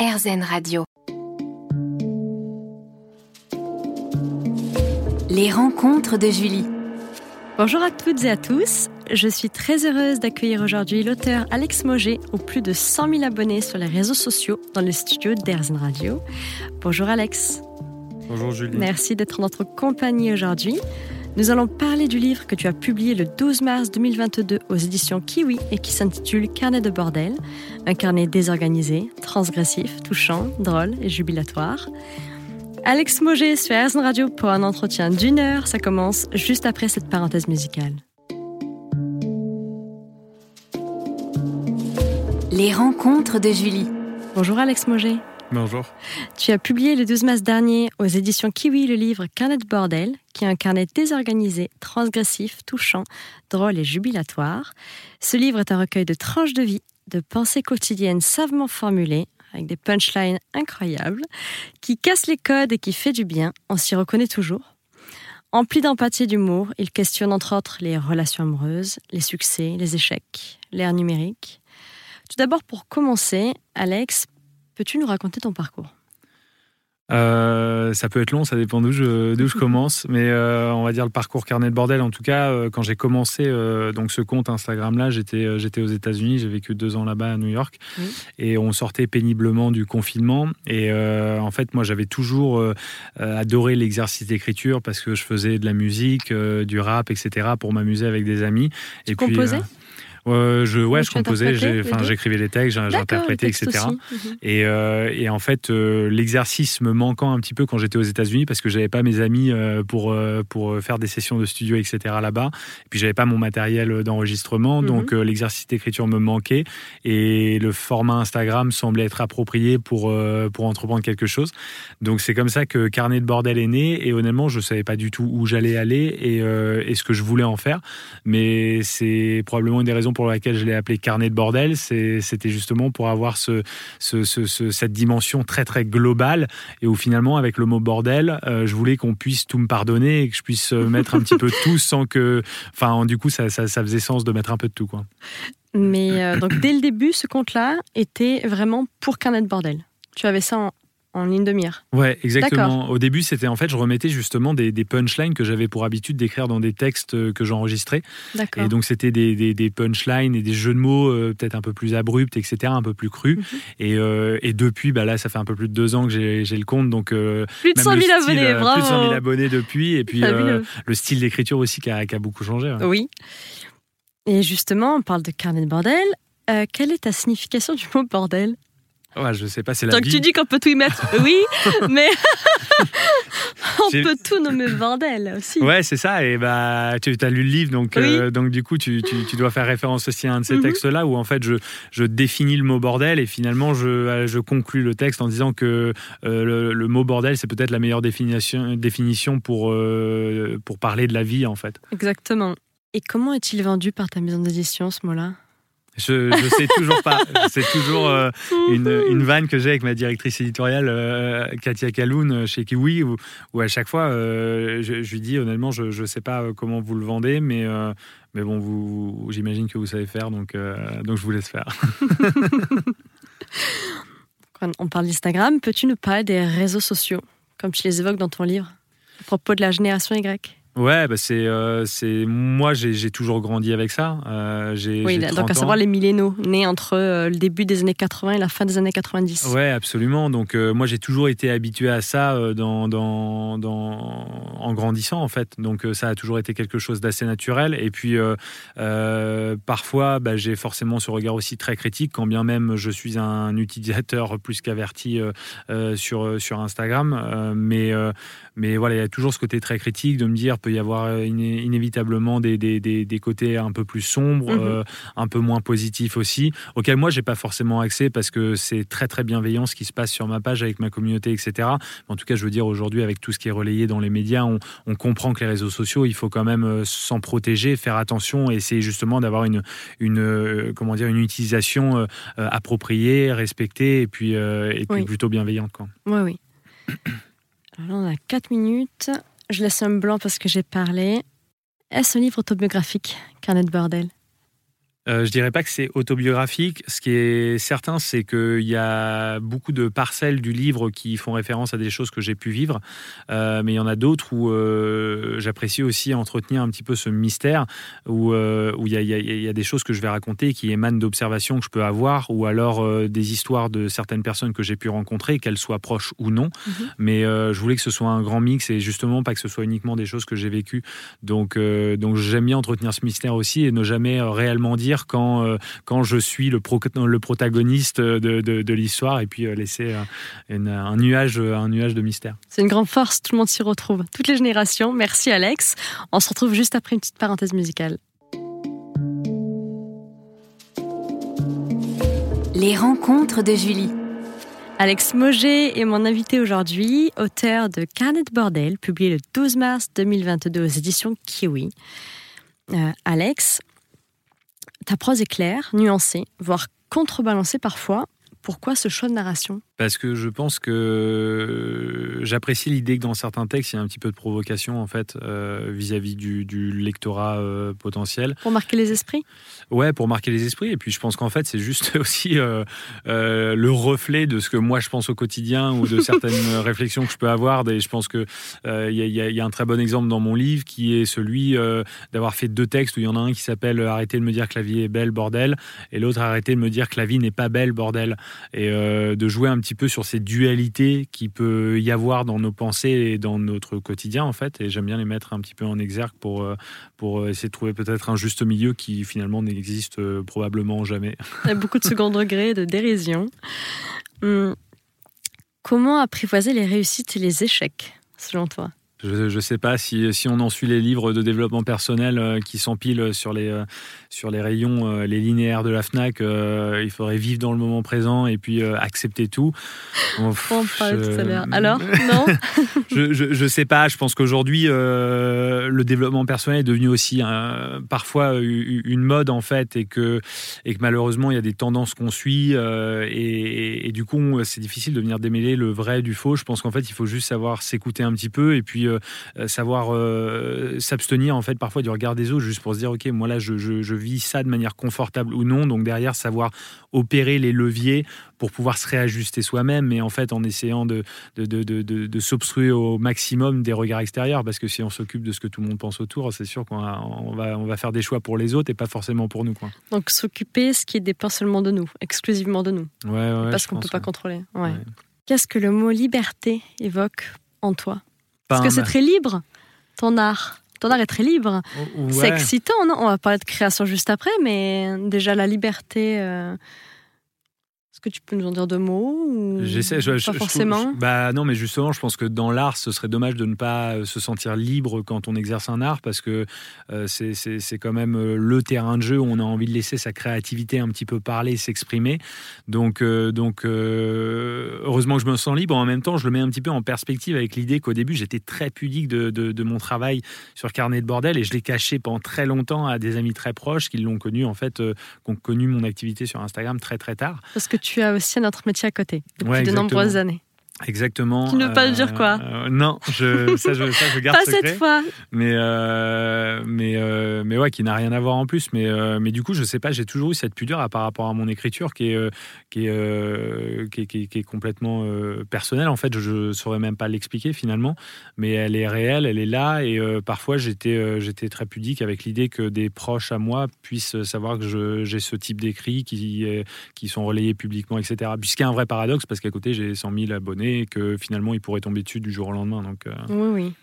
RZN Radio. Les rencontres de Julie. Bonjour à toutes et à tous. Je suis très heureuse d'accueillir aujourd'hui l'auteur Alex Moget, aux plus de 100 000 abonnés sur les réseaux sociaux dans le studio d'Erzen Radio. Bonjour Alex. Bonjour Julie. Merci d'être en notre compagnie aujourd'hui. Nous allons parler du livre que tu as publié le 12 mars 2022 aux éditions Kiwi et qui s'intitule Carnet de bordel, un carnet désorganisé, transgressif, touchant, drôle et jubilatoire. Alex Moget sur RZN Radio pour un entretien d'une heure. Ça commence juste après cette parenthèse musicale. Les rencontres de Julie. Bonjour Alex Moget. Bonjour. Tu as publié le 12 mars dernier aux éditions Kiwi le livre Carnet de bordel, qui est un carnet désorganisé, transgressif, touchant, drôle et jubilatoire. Ce livre est un recueil de tranches de vie, de pensées quotidiennes savement formulées, avec des punchlines incroyables, qui casse les codes et qui fait du bien, on s'y reconnaît toujours. Empli d'empathie et d'humour, il questionne entre autres les relations amoureuses, les succès, les échecs, l'ère numérique. Tout d'abord, pour commencer, Alex, Peux-tu nous raconter ton parcours? Euh, ça peut être long, ça dépend d'où je, d'où je commence, mais euh, on va dire le parcours carnet de bordel. En tout cas, euh, quand j'ai commencé donc ce compte Instagram là, j'étais j'étais aux États-Unis, j'ai vécu deux ans là-bas à New York, et on sortait péniblement du confinement. Et en fait, moi, j'avais toujours adoré l'exercice d'écriture parce que je faisais de la musique, du rap, etc. pour m'amuser avec des amis. Tu et composais? Euh, je, ouais, je composais, j'écrivais les textes, j'interprétais, etc. Mhm. et, euh, et, en fait, euh, l'exercice me manquant un petit peu quand j'étais aux États-Unis parce que j'avais pas mes amis pour, pour faire des sessions de studio, etc. là-bas. Et puis j'avais pas mon matériel d'enregistrement, mhm. donc l'exercice d'écriture me manquait et le format Instagram semblait être approprié pour, pour entreprendre quelque chose. Donc c'est comme ça que Carnet de bordel est né et honnêtement, je savais pas du tout où j'allais aller et, et ce que je voulais en faire. Mais c'est probablement une des raisons pour laquelle je l'ai appelé carnet de bordel, c'était justement pour avoir ce, cette dimension très très globale et où finalement avec le mot bordel, euh, je voulais qu'on puisse tout me pardonner et que je puisse euh, mettre un petit peu tout sans que, enfin du coup ça, ça, faisait sens de mettre un peu de tout quoi. Mais euh, donc dès le début, ce compte-là était vraiment pour carnet de bordel. Tu avais ça en, en ligne de mire. Ouais, exactement. Au début, c'était en fait, je remettais justement des, punchlines que j'avais pour habitude d'écrire dans des textes euh, que j'enregistrais. Et donc, c'était des, des, punchlines et des jeux de mots euh, peut-être un peu plus abrupts, etc., un peu plus crus. Mhm. et, euh, et, depuis, bah là, ça fait un peu plus de deux ans que j'ai le compte. Donc, plus de 100 000 abonnés, bravo. Plus de 100 000 abonnés depuis. Et puis, le style d'écriture aussi qui a, qui a, beaucoup changé. Oui. Et justement, on parle de carnet de bordel. quelle est ta signification du mot bordel? Ouais, je sais pas, c'est la Donc tu dis qu'on peut tout y mettre, oui, mais on peut tout nommer bordel aussi. Ouais, c'est ça. Et bah, tu as lu le livre, donc, euh, donc du coup, tu, tu, dois faire référence aussi à un de ces mhm. textes-là où en fait, je, je, définis le mot bordel et finalement, je, euh, je conclus le texte en disant que euh, le, mot bordel, c'est peut-être la meilleure définition, définition pour, pour parler de la vie, en fait. Exactement. Et comment est-il vendu par ta maison d'édition, ce mot-là? Je ne sais toujours pas. C'est toujours euh, une, une, vanne que j'ai avec ma directrice éditoriale, euh, Katia Kaloun, euh, chez Kiwi, où, où à chaque fois, je, lui dis honnêtement, je ne sais pas comment vous le vendez, mais, mais bon, vous, j'imagine que vous savez faire, donc, donc je vous laisse faire. on parle d'Instagram, peux-tu nous parler des réseaux sociaux, comme tu les évoques dans ton livre, à propos de la génération Y? Ouais, bah c'est, euh, c'est moi j'ai toujours grandi avec ça. Euh, j'ai, oui, donc à savoir les millénaux, nés entre euh, le début des années 80 et la fin des années 90. Ouais, absolument. Donc moi j'ai toujours été habitué à ça dans, dans, dans, en grandissant en fait. Donc ça a toujours été quelque chose d'assez naturel. Et puis parfois bah, j'ai forcément ce regard aussi très critique, quand bien même je suis un utilisateur plus qu'averti sur sur Instagram. mais mais voilà, il y a toujours ce côté très critique de me dire peut y avoir euh, inévitablement des, des, des, côtés un peu plus sombres, mhm. euh, un peu moins positifs aussi, auxquels moi j'ai pas forcément accès parce que c'est très très bienveillant ce qui se passe sur ma page avec ma communauté, etc. En tout cas, je veux dire aujourd'hui avec tout ce qui est relayé dans les médias, on, on comprend que les réseaux sociaux, il faut quand même euh, s'en protéger, faire attention et essayer justement d'avoir une, une comment dire une utilisation appropriée, respectée et puis, et puis plutôt bienveillante. Quoi. Oui, oui. Alors là, on a 4 minutes. Je laisse un blanc parce que j'ai parlé. Est-ce un livre autobiographique, Carnet de bordel? Euh, je dirais pas que c'est autobiographique. Ce qui est certain, c'est qu'il y a beaucoup de parcelles du livre qui font référence à des choses que j'ai pu vivre, euh, mais il y en a d'autres où euh, j'apprécie aussi entretenir un petit peu ce mystère, où où il y, a, des choses que je vais raconter qui émanent d'observations que je peux avoir, ou alors des histoires de certaines personnes que j'ai pu rencontrer, qu'elles soient proches ou non. Mhm. Mais je voulais que ce soit un grand mix et justement pas que ce soit uniquement des choses que j'ai vécues. Donc, donc j'aime bien entretenir ce mystère aussi et ne jamais réellement dire quand, euh, quand je suis le, le protagoniste de, de, l'histoire et puis euh, laisser euh, un, nuage, un nuage de mystère. C'est une grande force, tout le monde s'y retrouve, toutes les générations. Merci Alex. On se retrouve juste après une petite parenthèse musicale. Les rencontres de Julie. Alex Moget est mon invité aujourd'hui, auteur de Carnet Bordel, publié le 12 mars 2022 aux éditions Kiwi. Alex, ta prose est claire, nuancée, voire contrebalancée parfois. Pourquoi ce choix de narration? Parce que je pense que j'apprécie l'idée que dans certains textes, il y a un petit peu de provocation en fait euh, vis-à-vis du, lectorat euh, potentiel. Pour marquer les esprits? Ouais, pour marquer les esprits. Et puis je pense qu'en fait, c'est juste aussi euh, le reflet de ce que moi je pense au quotidien ou de certaines réflexions que je peux avoir. Et je pense qu'il il y, y, a un très bon exemple dans mon livre qui est celui d'avoir fait deux textes où il y en a un qui s'appelle Arrêtez de me dire que la vie est belle, bordel, et l'autre Arrêtez de me dire que la vie n'est pas belle, bordel. Et de jouer un petit peu sur ces dualités qui peut y avoir dans nos pensées et dans notre quotidien en fait. Et j'aime bien les mettre un petit peu en exergue pour, euh, pour essayer de trouver peut-être un juste milieu qui finalement n'existe euh, probablement jamais. Il y a beaucoup de second degré, de dérision. Hum. Comment apprivoiser les réussites et les échecs selon toi? Je ne sais pas si, si, on en suit les livres de développement personnel euh, qui s'empilent sur les, euh, sur les rayons, euh, les linéaires de la FNAC. il faudrait vivre dans le moment présent et puis accepter tout. on parle tout à l'heure. Alors, non Je ne sais pas. Je pense qu'aujourd'hui, le développement personnel est devenu aussi parfois une mode en fait et que, et que malheureusement, il y a des tendances qu'on suit et, et, du coup, c'est difficile de venir démêler le vrai du faux. Je pense qu'en fait, il faut juste savoir s'écouter un petit peu et puis savoir euh, s'abstenir en fait parfois du regard des autres juste pour se dire ok moi là je, je, vis ça de manière confortable ou non. Donc derrière savoir opérer les leviers pour pouvoir se réajuster soi-même mais en fait en essayant de, de, de, de, de s'obstruer au maximum des regards extérieurs. Parce que si on s'occupe de ce que tout le monde pense autour c'est sûr qu'on va, on va, on va faire des choix pour les autres et pas forcément pour nous quoi. donc s'occuper ce qui dépend seulement de nous exclusivement de nous. Ouais, ouais parce qu'on ne peut pas contrôler ouais. Qu'est-ce que le mot liberté évoque en toi? Parce que c'est très libre, ton art. Ton art est très libre. C'est excitant, non? On va parler de création juste après, mais déjà la liberté. Euh, est-ce que tu peux nous en dire deux mots J'essaie, pas forcément. bah non, mais justement, je pense que dans l'art, ce serait dommage de ne pas euh, se sentir libre quand on exerce un art, parce que euh, c'est quand même euh, le terrain de jeu où on a envie de laisser sa créativité un petit peu parler, s'exprimer. Donc, donc heureusement que je me sens libre. En même temps, je le mets un petit peu en perspective avec l'idée qu'au début, j'étais très pudique de, de, mon travail sur Carnet de bordel et je l'ai caché pendant très longtemps à des amis très proches qui l'ont connu en fait, qui ont connu mon activité sur Instagram très très tard. Parce que tu tu as aussi un autre métier à côté depuis de nombreuses années. Exactement. Tu ne veux pas le dire quoi euh, Non, je, ça, je, ça, je garde pas cette fois. Mais euh, mais euh, mais ouais, qui n'a rien à voir en plus. Mais mais du coup, je sais pas. J'ai toujours eu cette pudeur à, par rapport à mon écriture qui est qui est, qui, qui, est complètement personnelle. En fait, je, ne saurais même pas l'expliquer finalement. Mais elle est réelle, elle est là. Et parfois, j'étais j'étais très pudique avec l'idée que des proches à moi puissent savoir que j'ai ce type d'écrits qui qui sont relayés publiquement, etc. Puisqu'il y a un vrai paradoxe parce qu'à côté, j'ai 100 000 abonnés et que finalement il pourrait tomber dessus du jour au lendemain. Donc, euh. Oui, oui.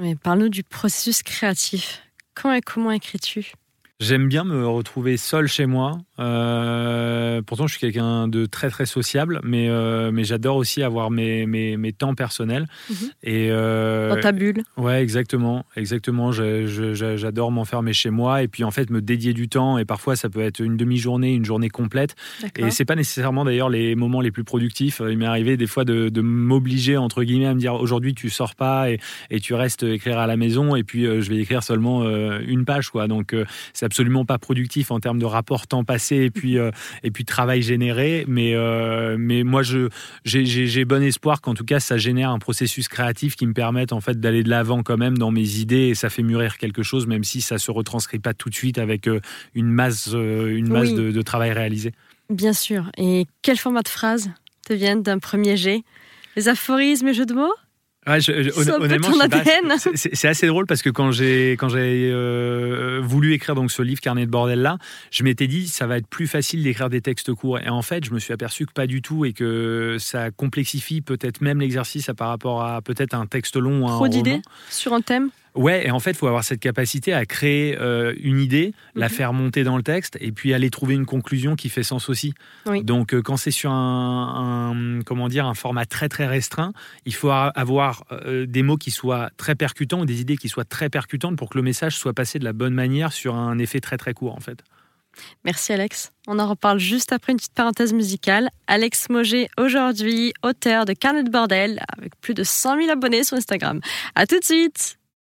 Mais parle-nous du processus créatif. Quand et comment écris-tu? J'aime bien me retrouver seul chez moi. Euh, pourtant, je suis quelqu'un de très très sociable, mais euh, mais j'adore aussi avoir mes, mes, mes temps personnels. Mhm. Et euh, dans ta bulle. Ouais, exactement, exactement. J'adore m'enfermer chez moi et puis en fait me dédier du temps. Et parfois, ça peut être une demi-journée, une journée complète. Et c'est pas nécessairement d'ailleurs les moments les plus productifs. Il m'est arrivé des fois de, de m'obliger entre guillemets à me dire aujourd'hui tu sors pas et, et tu restes écrire à la maison et puis je vais écrire seulement une page quoi. Donc ça absolument pas productif en termes de rapport temps passé et puis et puis travail généré. Mais mais moi j'ai bon espoir qu'en tout cas ça génère un processus créatif qui me permette en fait d'aller de l'avant quand même dans mes idées et ça fait mûrir quelque chose, même si ça se retranscrit pas tout de suite avec une masse une masse de, de travail réalisé. Bien sûr. Et quel format de phrases te viennent d'un premier jet? Les aphorismes et jeux de mots? Honnêtement, c'est assez drôle parce que quand j'ai quand j'ai euh, voulu écrire donc ce livre Carnet de bordel là, je m'étais dit ça va être plus facile d'écrire des textes courts. Et en fait je me suis aperçu que pas du tout et que ça complexifie peut-être même l'exercice par rapport à peut-être un texte long Trop d'idées sur un thème? Ouais, et en fait, il faut avoir cette capacité à créer euh, une idée, la mhm. faire monter dans le texte, et puis aller trouver une conclusion qui fait sens aussi. Donc, euh, quand c'est sur un, comment dire, un format très très restreint, il faut avoir euh, des mots qui soient très percutants, ou des idées qui soient très percutantes pour que le message soit passé de la bonne manière sur un effet très très court, en fait. Merci Alex. On en reparle juste après une petite parenthèse musicale. Alex Moget, aujourd'hui auteur de Carnet de Bordel, avec plus de 100 000 abonnés sur Instagram. À tout de suite